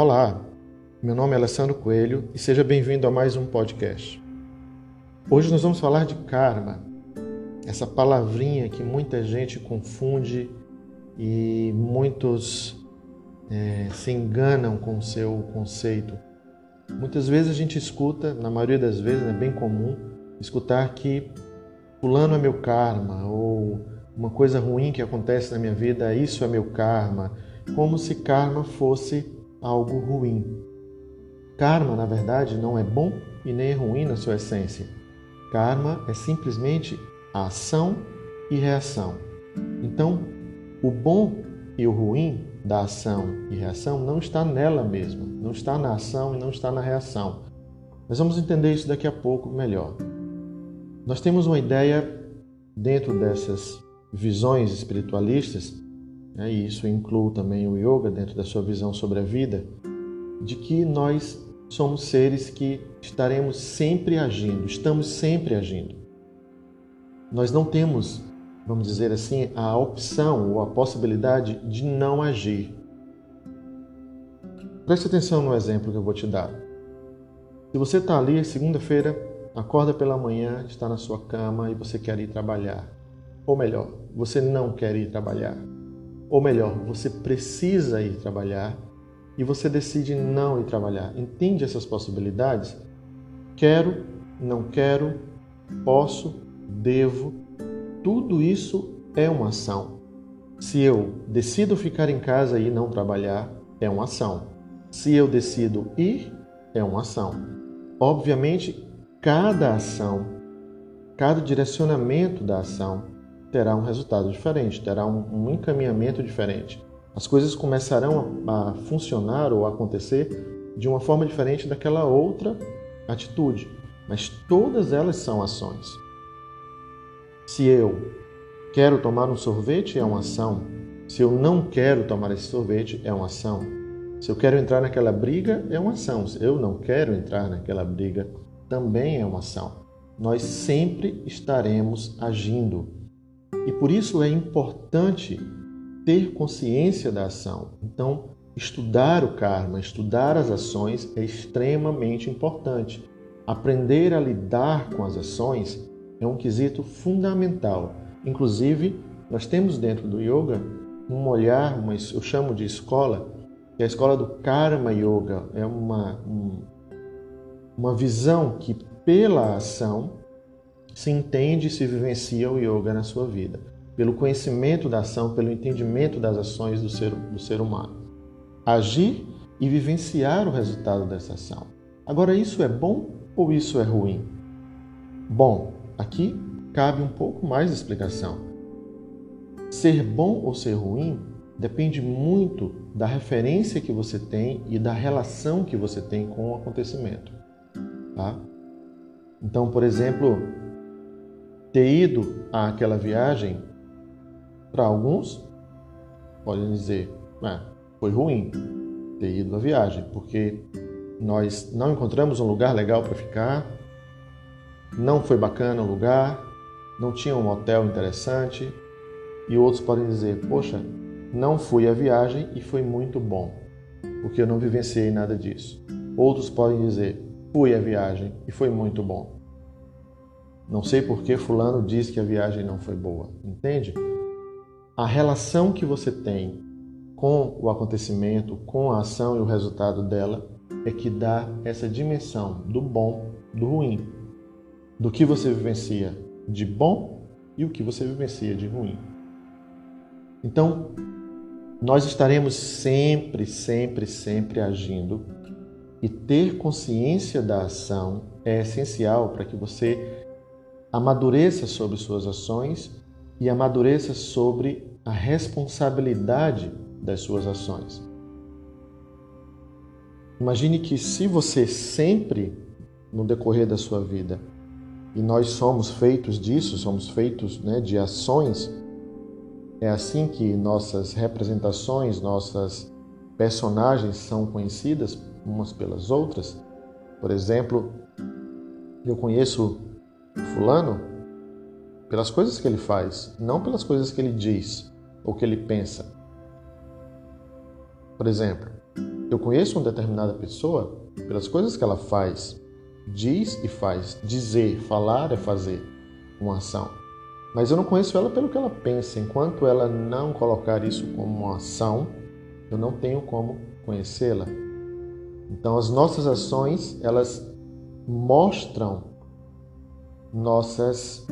Olá, meu nome é Alessandro Coelho e seja bem-vindo a mais um podcast. Hoje nós vamos falar de karma, essa palavrinha que muita gente confunde e muitos é, se enganam com o seu conceito. Muitas vezes a gente escuta, na maioria das vezes é bem comum, escutar que fulano é meu karma ou uma coisa ruim que acontece na minha vida, isso é meu karma, como se karma fosse algo ruim. Karma, na verdade, não é bom e nem é ruim na sua essência. Karma é simplesmente ação e reação. Então, o bom e o ruim da ação e reação não está nela mesma, não está na ação e não está na reação. Nós vamos entender isso daqui a pouco melhor. Nós temos uma ideia dentro dessas visões espiritualistas, né, e isso inclui também o yoga dentro da sua visão sobre a vida, de que nós somos seres que estaremos sempre agindo, estamos sempre agindo. Nós não temos, vamos dizer assim, a opção ou a possibilidade de não agir. Preste atenção no exemplo que eu vou te dar. Se você está ali, segunda-feira, acorda pela manhã, está na sua cama e você quer ir trabalhar. Ou melhor, você não quer ir trabalhar. Ou melhor, você precisa ir trabalhar e você decide não ir trabalhar. Entende essas possibilidades? Quero, não quero, posso, devo. Tudo isso é uma ação. Se eu decido ficar em casa e não trabalhar, é uma ação. Se eu decido ir, é uma ação. Obviamente, cada ação, cada direcionamento da ação terá um resultado diferente, terá um, um encaminhamento diferente. As coisas começarão a, a funcionar ou a acontecer de uma forma diferente daquela outra atitude, mas todas elas são ações. Se eu quero tomar um sorvete, é uma ação. Se eu não quero tomar esse sorvete, é uma ação. Se eu quero entrar naquela briga, é uma ação. Se eu não quero entrar naquela briga, também é uma ação. Nós sempre estaremos agindo. E por isso é importante ter consciência da ação. Então, estudar o karma, estudar as ações é extremamente importante. Aprender a lidar com as ações é um quesito fundamental. Inclusive, nós temos dentro do yoga um olhar, uma, eu chamo de escola, que é a escola do Karma Yoga. É uma, um, uma visão que, pela ação, se entende e se vivencia o yoga na sua vida. Pelo conhecimento da ação, pelo entendimento das ações do ser, do ser humano. Agir e vivenciar o resultado dessa ação. Agora, isso é bom ou isso é ruim? Bom, aqui cabe um pouco mais de explicação. Ser bom ou ser ruim depende muito da referência que você tem e da relação que você tem com o acontecimento. Tá? Então, por exemplo, ter ido àquela viagem, para alguns, podem dizer, ah, foi ruim ter ido à viagem, porque nós não encontramos um lugar legal para ficar, não foi bacana o lugar, não tinha um hotel interessante, e outros podem dizer, poxa, não fui à viagem e foi muito bom, porque eu não vivenciei nada disso. Outros podem dizer, Fui à viagem e foi muito bom. Não sei por que fulano diz que a viagem não foi boa. Entende? A relação que você tem com o acontecimento, com a ação e o resultado dela é que dá essa dimensão do bom, do ruim, do que você vivencia de bom e o que você vivencia de ruim. Então, nós estaremos sempre, sempre, sempre agindo e ter consciência da ação é essencial para que você amadureça sobre suas ações e amadureça sobre a responsabilidade das suas ações. Imagine que se você sempre, no decorrer da sua vida, e nós somos feitos disso, somos feitos né, de ações, é assim que nossas representações, nossas personagens são conhecidas umas pelas outras. Por exemplo, eu conheço Fulano pelas coisas que ele faz, não pelas coisas que ele diz ou que ele pensa. Por exemplo, Eu conheço uma determinada pessoa pelas coisas que ela faz, diz e faz. Dizer, falar é fazer uma ação. Mas eu não conheço ela pelo que ela pensa. Enquanto ela não colocar isso como uma ação, eu não tenho como conhecê-la. Então as nossas ações, elas mostram nossas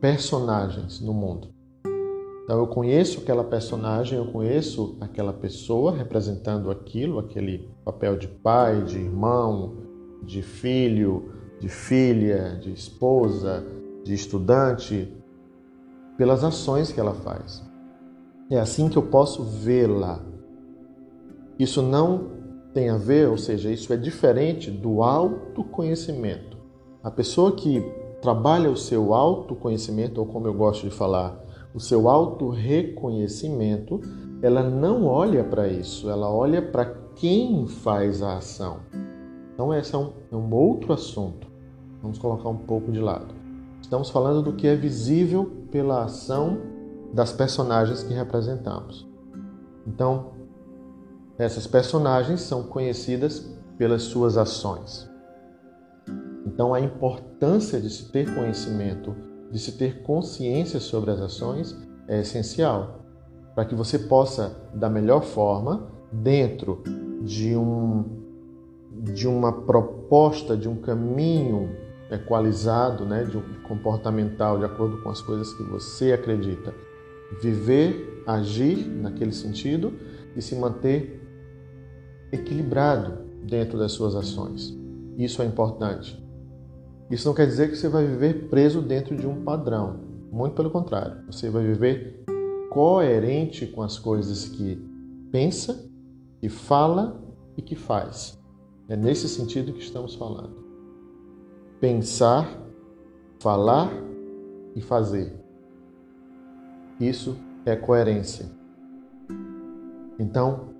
personagens no mundo. Então eu conheço aquela personagem, eu conheço aquela pessoa representando aquilo, aquele papel de pai, de irmão, de filho, de filha, de esposa, de estudante, pelas ações que ela faz. É assim que eu posso vê-la. Isso não tem a ver, ou seja, isso é diferente do autoconhecimento. A pessoa que trabalha o seu autoconhecimento, ou como eu gosto de falar, o seu auto-reconhecimento, ela não olha para isso, ela olha para quem faz a ação. Então, esse é um, é um outro assunto. Vamos colocar um pouco de lado. Estamos falando do que é visível pela ação das personagens que representamos. Então, essas personagens são conhecidas pelas suas ações. Então, a importância de se ter conhecimento de se ter consciência sobre as ações é essencial para que você possa, da melhor forma, dentro de um de uma proposta, de um caminho equalizado, né, de um comportamental de acordo com as coisas que você acredita, viver, agir naquele sentido e se manter equilibrado dentro das suas ações. Isso é importante. Isso não quer dizer que você vai viver preso dentro de um padrão. Muito pelo contrário, você vai viver coerente com as coisas que pensa, que fala e que faz. É nesse sentido que estamos falando. Pensar, falar e fazer. Isso é coerência. Então,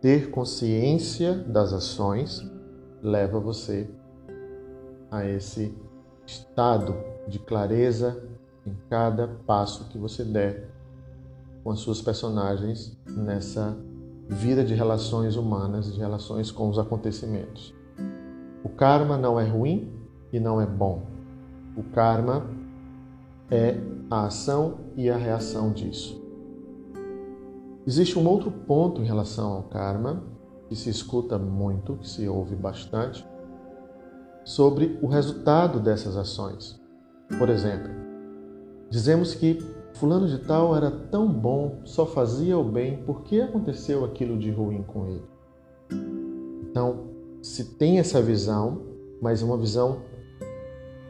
ter consciência das ações leva você a esse estado de clareza em cada passo que você der com as suas personagens nessa vida de relações humanas, de relações com os acontecimentos. O karma não é ruim e não é bom. O karma é a ação e a reação disso. Existe um outro ponto em relação ao karma que se escuta muito, que se ouve bastante, sobre o resultado dessas ações. Por exemplo, dizemos que Fulano de Tal era tão bom, só fazia o bem, por que aconteceu aquilo de ruim com ele? Então, se tem essa visão, mas uma visão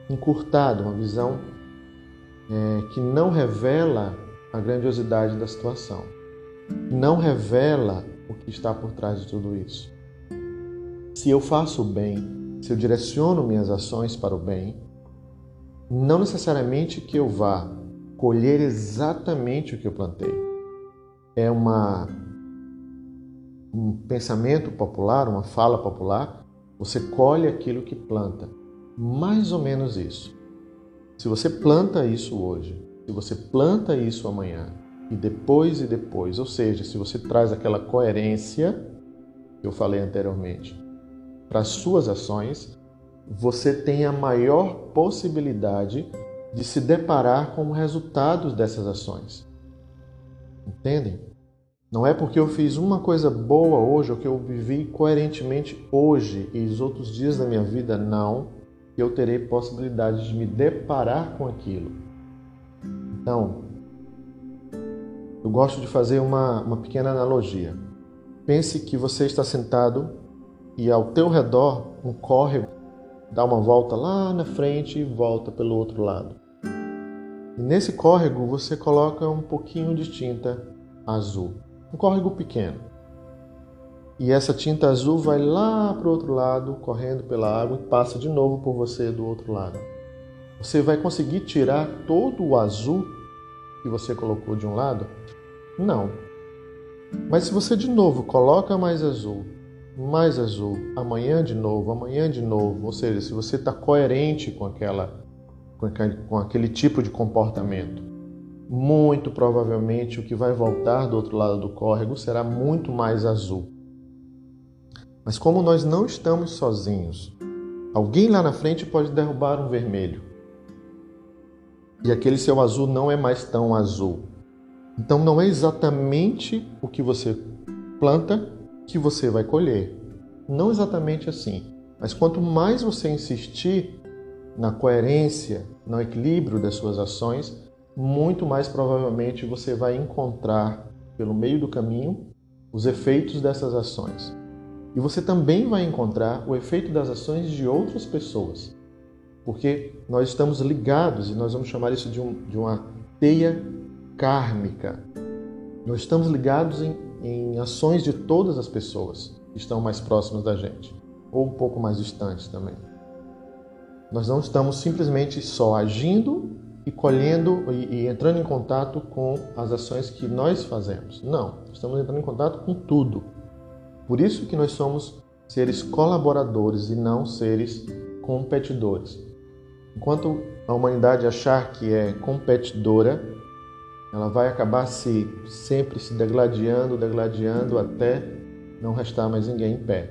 encurtada, uma visão é, que não revela a grandiosidade da situação, não revela o que está por trás de tudo isso. Se eu faço o bem, se eu direciono minhas ações para o bem, não necessariamente que eu vá colher exatamente o que eu plantei. É uma um pensamento popular, uma fala popular, você colhe aquilo que planta. Mais ou menos isso. Se você planta isso hoje, se você planta isso amanhã, e depois e depois, ou seja, se você traz aquela coerência que eu falei anteriormente, para as suas ações, você tem a maior possibilidade de se deparar com os resultados dessas ações. Entendem? Não é porque eu fiz uma coisa boa hoje ou que eu vivi coerentemente hoje e os outros dias da minha vida, não, que eu terei possibilidade de me deparar com aquilo. Então, eu gosto de fazer uma, uma pequena analogia. Pense que você está sentado e ao teu redor um córrego dá uma volta lá na frente e volta pelo outro lado. E nesse córrego você coloca um pouquinho de tinta azul, um córrego pequeno. E essa tinta azul vai lá para o outro lado, correndo pela água e passa de novo por você do outro lado. Você vai conseguir tirar todo o azul que você colocou de um lado? Não. Mas se você de novo coloca mais azul, mais azul, amanhã de novo, amanhã de novo. Ou seja, se você está coerente com aquela, com aquele, com aquele tipo de comportamento, muito provavelmente o que vai voltar do outro lado do córrego será muito mais azul. Mas como nós não estamos sozinhos, alguém lá na frente pode derrubar um vermelho. E aquele seu azul não é mais tão azul. Então não é exatamente o que você planta que você vai colher. Não exatamente assim. Mas quanto mais você insistir na coerência, no equilíbrio das suas ações, muito mais provavelmente você vai encontrar pelo meio do caminho os efeitos dessas ações. E você também vai encontrar o efeito das ações de outras pessoas. Porque nós estamos ligados, e nós vamos chamar isso de, um, de uma teia kármica. Nós estamos ligados em, em ações de todas as pessoas que estão mais próximas da gente, ou um pouco mais distantes também. Nós não estamos simplesmente só agindo e colhendo e, e, entrando em contato com as ações que nós fazemos. Não, estamos entrando em contato com tudo. Por isso que nós somos seres colaboradores e não seres competidores. Enquanto a humanidade achar que é competidora, ela vai acabar se sempre se degladiando, degladiando até não restar mais ninguém em pé.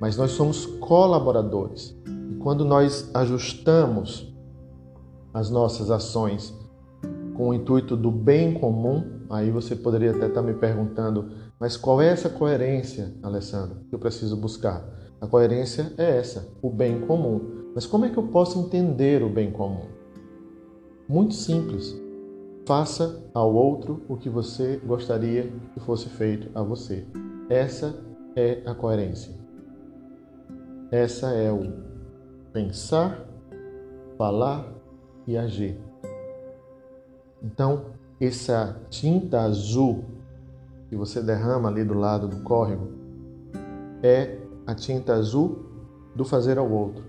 Mas nós somos colaboradores. E quando nós ajustamos as nossas ações com o intuito do bem comum, aí você poderia até estar me perguntando, mas qual é essa coerência, Alessandro, que eu preciso buscar? A coerência é essa, o bem comum. Mas como é que eu posso entender o bem comum? Muito simples. Faça ao outro o que você gostaria que fosse feito a você. Essa é a coerência. Essa é o pensar, falar e agir. Então, essa tinta azul que você derrama ali do lado do córrego é a tinta azul do fazer ao outro,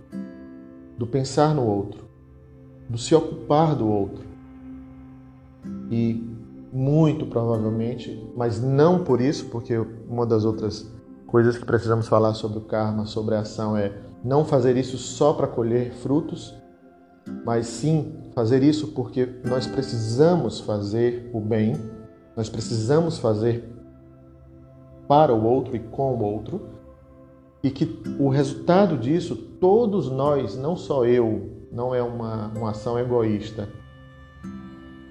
do pensar no outro, do se ocupar do outro. E muito provavelmente, mas não por isso, porque uma das outras coisas que precisamos falar sobre o karma, sobre a ação é não fazer isso só para colher frutos, mas sim fazer isso porque nós precisamos fazer o bem, nós precisamos fazer para o outro e com o outro, e que o resultado disso, todos nós, não só eu, não é uma, uma ação egoísta,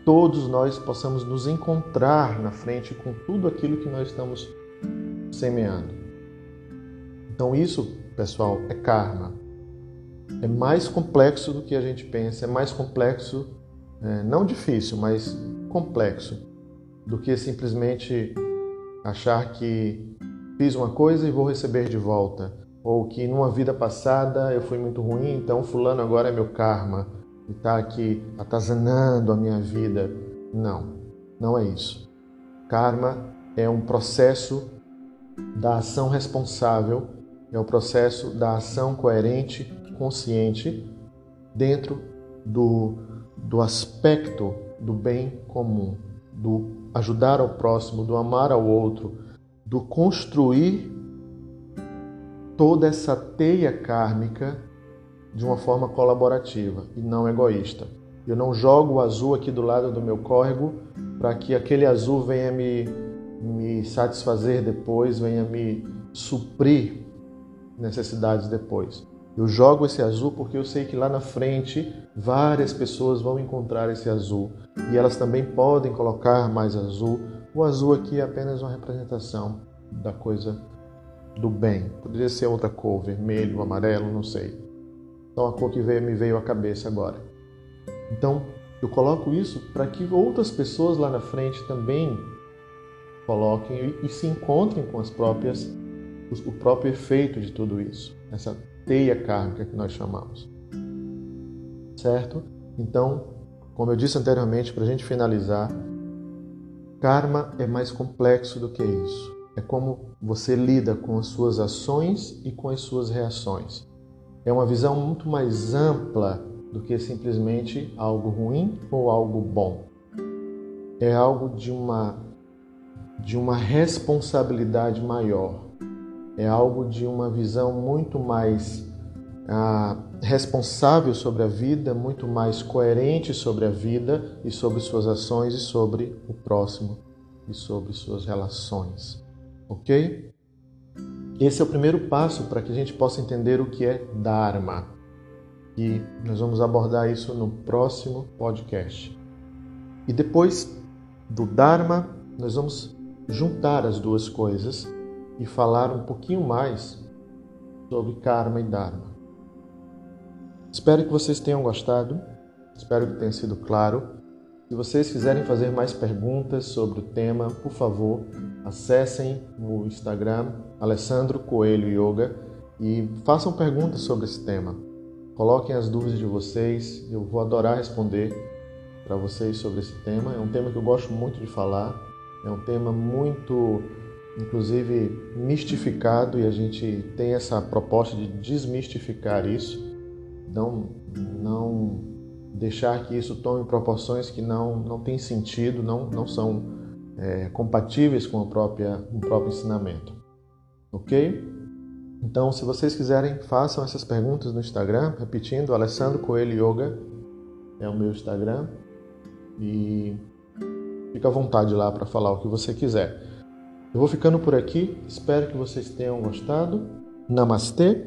todos nós possamos nos encontrar na frente com tudo aquilo que nós estamos semeando. Então, isso, pessoal, é karma é mais complexo do que a gente pensa, é mais complexo, é, não difícil, mas complexo, do que simplesmente achar que fiz uma coisa e vou receber de volta, ou que numa vida passada eu fui muito ruim, então fulano agora é meu karma está aqui atazanando a minha vida. Não, não é isso. Karma é um processo da ação responsável, é o um processo da ação coerente consciente dentro do, do aspecto do bem comum, do ajudar ao próximo, do amar ao outro, do construir toda essa teia kármica de uma forma colaborativa e não egoísta. Eu não jogo o azul aqui do lado do meu córrego para que aquele azul venha me, me satisfazer depois, venha me suprir necessidades depois. Eu jogo esse azul porque eu sei que lá na frente várias pessoas vão encontrar esse azul e elas também podem colocar mais azul. O azul aqui é apenas uma representação da coisa do bem. Poderia ser outra cor, vermelho, amarelo, não sei. Então a cor que veio, me veio à cabeça agora. Então eu coloco isso para que outras pessoas lá na frente também coloquem e, se encontrem com as próprias o próprio efeito de tudo isso, essa teia kármica que nós chamamos. Certo? Então, como eu disse anteriormente, para a gente finalizar, karma é mais complexo do que isso. É como você lida com as suas ações e com as suas reações. É uma visão muito mais ampla do que simplesmente algo ruim ou algo bom. É algo de uma de uma responsabilidade maior é algo de uma visão muito mais ah, responsável sobre a vida, muito mais coerente sobre a vida e sobre suas ações e sobre o próximo e sobre suas relações. Ok? Esse é o primeiro passo para que a gente possa entender o que é Dharma. E nós vamos abordar isso no próximo podcast. E depois do Dharma, nós vamos juntar as duas coisas e falar um pouquinho mais sobre Karma e Dharma. Espero que vocês tenham gostado, espero que tenha sido claro. Se vocês quiserem fazer mais perguntas sobre o tema, por favor, acessem o Instagram Alessandro Coelho Yoga e façam perguntas sobre esse tema. Coloquem as dúvidas de vocês, eu vou adorar responder para vocês sobre esse tema. É um tema que eu gosto muito de falar, é um tema muito, inclusive, mistificado e a gente tem essa proposta de desmistificar isso. Não, não deixar que isso tome proporções que não, não têm sentido, não, não são é, compatíveis com, a própria, com o próprio ensinamento. Ok? Então, se vocês quiserem, façam essas perguntas no Instagram, repetindo, Alessandro Coelho Yoga é o meu Instagram. E fica à vontade lá para falar o que você quiser. Eu vou ficando por aqui, espero que vocês tenham gostado. Namastê,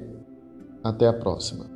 até a próxima.